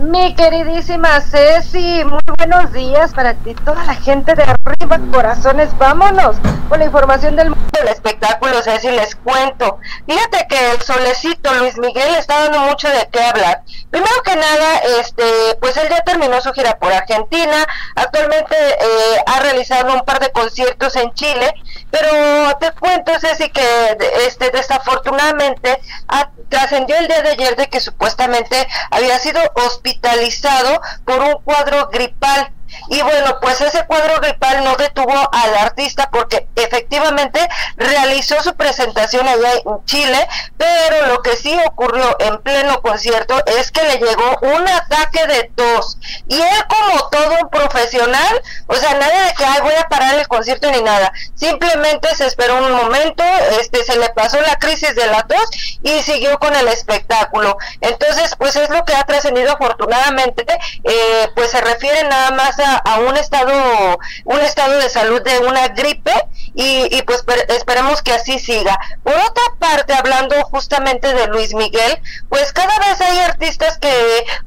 Mi queridísima Ceci, muy buenos días para ti, toda la gente de arriba, corazones, vámonos con la información del mundo del espectáculo, Ceci, les cuento. Fíjate que el solecito Luis Miguel está dando mucho de qué hablar. Primero que nada, este, pues él ya terminó su gira por Argentina, actualmente eh, ha realizado un par de conciertos en Chile, pero te cuento, Ceci, que este, desafortunadamente trascendió el día de ayer de que supuestamente había sido hospitalizado por un cuadro gripal. Y bueno, pues ese cuadro gripal no detuvo al artista porque efectivamente realizó su presentación allá en Chile, pero lo que sí ocurrió en pleno concierto es que le llegó un ataque de tos. Y él como todo un profesional, o sea, nada de que Ay, voy a parar el concierto ni nada. Simplemente se esperó un momento, este se le pasó la crisis de la tos y siguió con el espectáculo. Entonces, pues es lo que ha trascendido afortunadamente, eh, pues se refiere nada más a, un estado un estado de salud de una gripe y, y pues esperemos que así siga. Por otra parte, hablando justamente de Luis Miguel, pues cada vez hay artistas que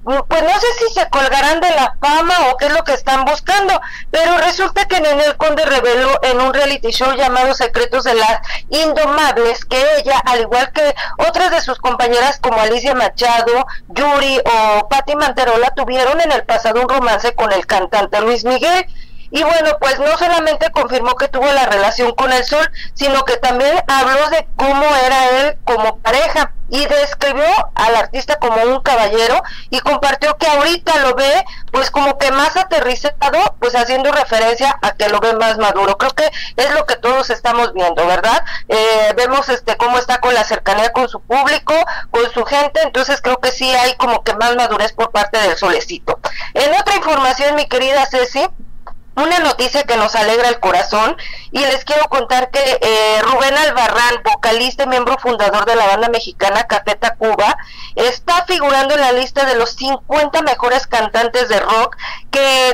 pues no sé si se colgarán de la fama o qué es lo que están buscando, pero resulta que Nenel Conde reveló en un reality show llamado Secretos de las Indomables que ella, al igual que otras de sus compañeras como Alicia Machado, Yuri o Patti Manterola, tuvieron en el pasado un romance con el cantante Luis Miguel. Y bueno, pues no solamente confirmó que tuvo la relación con el sol, sino que también habló de cómo era él como pareja y describió al artista como un caballero y compartió que ahorita lo ve pues como que más aterrizado, pues haciendo referencia a que lo ve más maduro. Creo que es lo que todos estamos viendo, ¿verdad? Eh, vemos este cómo está con la cercanía con su público, con su gente, entonces creo que sí hay como que más madurez por parte del solecito. En otra información, mi querida Ceci, una noticia que nos alegra el corazón y les quiero contar que eh, Rubén Albarrán, vocalista y miembro fundador de la banda mexicana Cafeta Cuba, está figurando en la lista de los 50 mejores cantantes de rock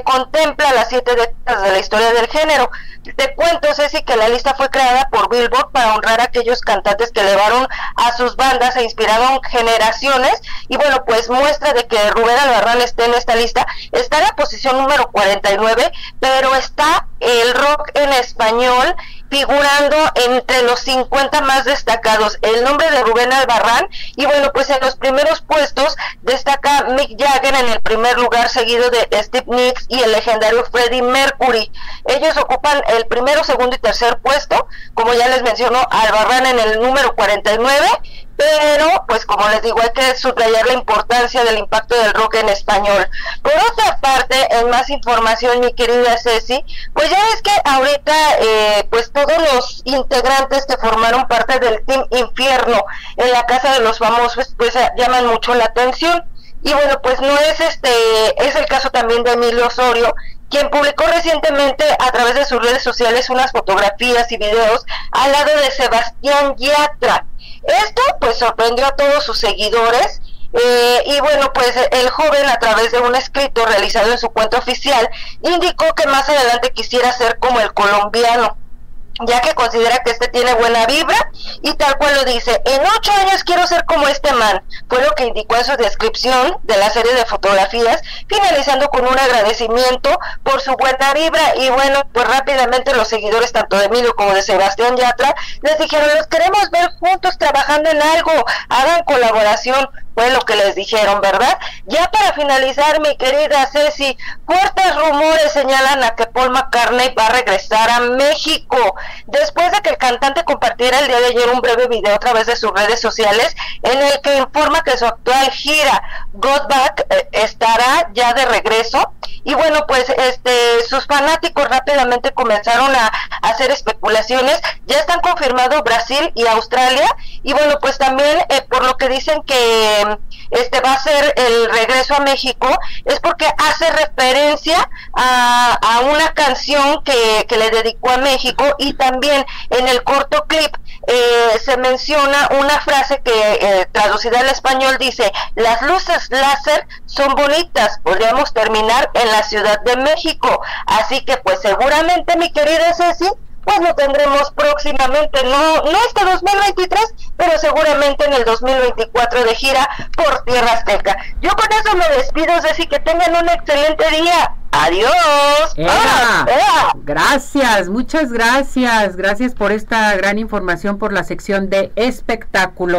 contempla las siete décadas de la historia del género. Te cuento, Ceci, que la lista fue creada por Billboard para honrar a aquellos cantantes que elevaron a sus bandas e inspiraron generaciones. Y bueno, pues muestra de que Rubén Albarrán esté en esta lista. Está en la posición número 49, pero está el rock en español figurando entre los 50 más destacados. El nombre de Rubén Albarrán y bueno, pues en los primeros puestos destaca Mick Jagger en el primer lugar, seguido de Steve Nicks y el legendario Freddie Mercury. Ellos ocupan el primero, segundo y tercer puesto, como ya les mencionó, Albarrán en el número 49 pero pues como les digo hay que subrayar la importancia del impacto del rock en español. Por otra parte, en más información mi querida Ceci, pues ya es que ahorita eh, pues todos los integrantes que formaron parte del Team Infierno en la Casa de los Famosos pues llaman mucho la atención. Y bueno, pues no es este, es el caso también de Emilio Osorio, quien publicó recientemente a través de sus redes sociales unas fotografías y videos al lado de Sebastián Yatra. Esto pues sorprendió a todos sus seguidores eh, y bueno, pues el joven a través de un escrito realizado en su cuenta oficial indicó que más adelante quisiera ser como el colombiano ya que considera que este tiene buena vibra y tal cual lo dice, en ocho años quiero ser como este man, fue lo que indicó en su descripción de la serie de fotografías, finalizando con un agradecimiento por su buena vibra. Y bueno, pues rápidamente los seguidores tanto de Emilio como de Sebastián Yatra les dijeron, los queremos ver juntos trabajando en algo, hagan colaboración, lo que les dijeron, ¿verdad? Ya para finalizar, mi querida Ceci, fuertes rumores señalan a que Paul McCartney va a regresar a México. Después de que el cantante compartiera el día de ayer un breve video a través de sus redes sociales en el que informa que su actual gira Got Back eh, estará ya de regreso. Y bueno, pues este sus fanáticos rápidamente comenzaron a, hacer especulaciones. Ya están confirmados Brasil y Australia. Y bueno, pues también eh, por lo que dicen que este va a ser el regreso a México es porque hace referencia a, una canción que, le dedicó a México y también en el corto clip eh, se menciona una frase que eh, traducida al español dice las luces láser son bonitas podríamos terminar en la Ciudad de México así que pues seguramente mi querida Ceci pues lo tendremos próximamente, no, no este 2023, pero seguramente en el 2024 de gira por Tierra Azteca. Yo con eso me despido, Ceci, que tengan un excelente día. Adiós. Gracias, muchas gracias. Gracias por esta gran información por la sección de espectáculos.